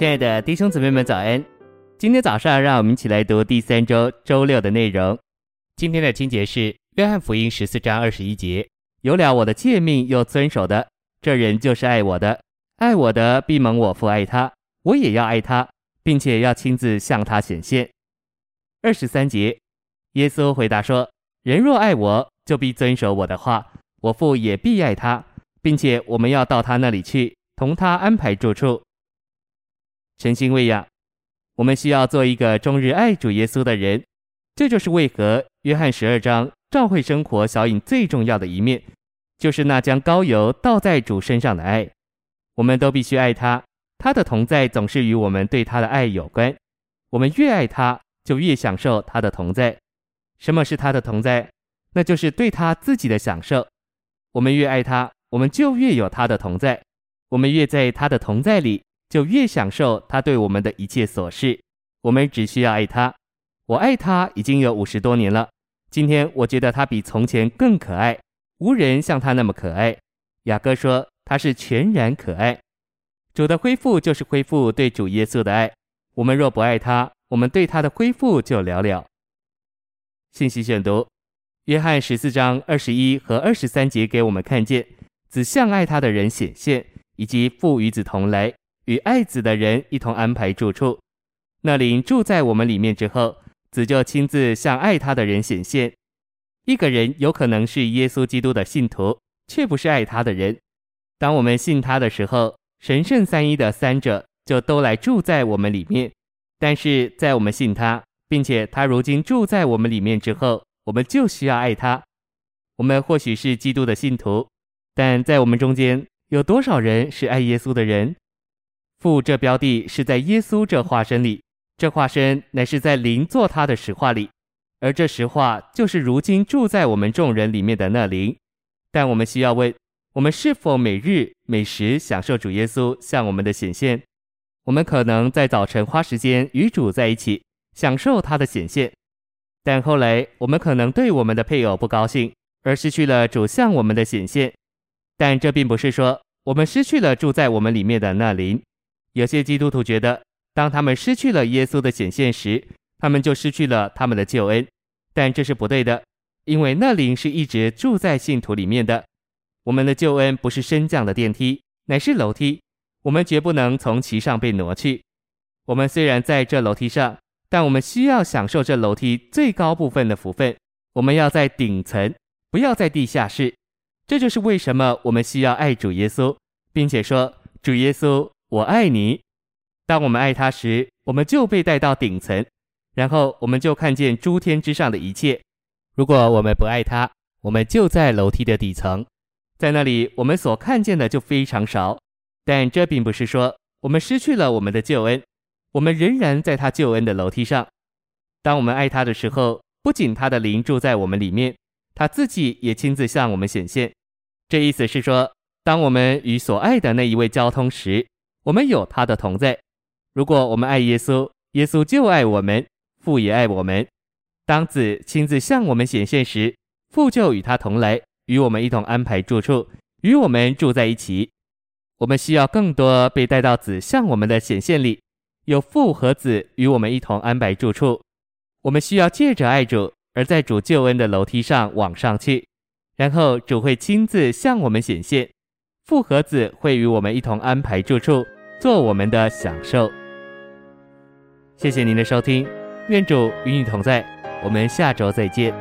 亲爱的弟兄姊妹们，早安！今天早上，让我们一起来读第三周周六的内容。今天的经节是《约翰福音》十四章二十一节：“有了我的诫命又遵守的，这人就是爱我的。爱我的，必蒙我父爱他，我也要爱他，并且要亲自向他显现。”二十三节，耶稣回答说：“人若爱我，就必遵守我的话，我父也必爱他，并且我们要到他那里去，同他安排住处。”诚心喂养，我们需要做一个终日爱主耶稣的人。这就是为何约翰十二章教会生活小影最重要的一面，就是那将膏油倒在主身上的爱。我们都必须爱他，他的同在总是与我们对他的爱有关。我们越爱他，就越享受他的同在。什么是他的同在？那就是对他自己的享受。我们越爱他，我们就越有他的同在。我们越在他的同在里。就越享受他对我们的一切琐事，我们只需要爱他。我爱他已经有五十多年了。今天我觉得他比从前更可爱，无人像他那么可爱。雅各说他是全然可爱。主的恢复就是恢复对主耶稣的爱。我们若不爱他，我们对他的恢复就寥寥。信息选读：约翰十四章二十一和二十三节给我们看见子向爱他的人显现，以及父与子同来。与爱子的人一同安排住处，那灵住在我们里面之后，子就亲自向爱他的人显现。一个人有可能是耶稣基督的信徒，却不是爱他的人。当我们信他的时候，神圣三一的三者就都来住在我们里面。但是在我们信他，并且他如今住在我们里面之后，我们就需要爱他。我们或许是基督的信徒，但在我们中间有多少人是爱耶稣的人？父这标的是在耶稣这化身里，这化身乃是在灵作他的实化里，而这实化就是如今住在我们众人里面的那灵。但我们需要问：我们是否每日每时享受主耶稣向我们的显现？我们可能在早晨花时间与主在一起，享受他的显现，但后来我们可能对我们的配偶不高兴，而失去了主向我们的显现。但这并不是说我们失去了住在我们里面的那灵。有些基督徒觉得，当他们失去了耶稣的显现时，他们就失去了他们的救恩，但这是不对的，因为那灵是一直住在信徒里面的。我们的救恩不是升降的电梯，乃是楼梯，我们绝不能从其上被挪去。我们虽然在这楼梯上，但我们需要享受这楼梯最高部分的福分。我们要在顶层，不要在地下室。这就是为什么我们需要爱主耶稣，并且说主耶稣。我爱你。当我们爱他时，我们就被带到顶层，然后我们就看见诸天之上的一切。如果我们不爱他，我们就在楼梯的底层，在那里我们所看见的就非常少。但这并不是说我们失去了我们的救恩，我们仍然在他救恩的楼梯上。当我们爱他的时候，不仅他的灵住在我们里面，他自己也亲自向我们显现。这意思是说，当我们与所爱的那一位交通时，我们有他的同在。如果我们爱耶稣，耶稣就爱我们，父也爱我们。当子亲自向我们显现时，父就与他同来，与我们一同安排住处，与我们住在一起。我们需要更多被带到子向我们的显现里，有父和子与我们一同安排住处。我们需要借着爱主，而在主救恩的楼梯上往上去，然后主会亲自向我们显现。复合子会与我们一同安排住处，做我们的享受。谢谢您的收听，愿主与你同在，我们下周再见。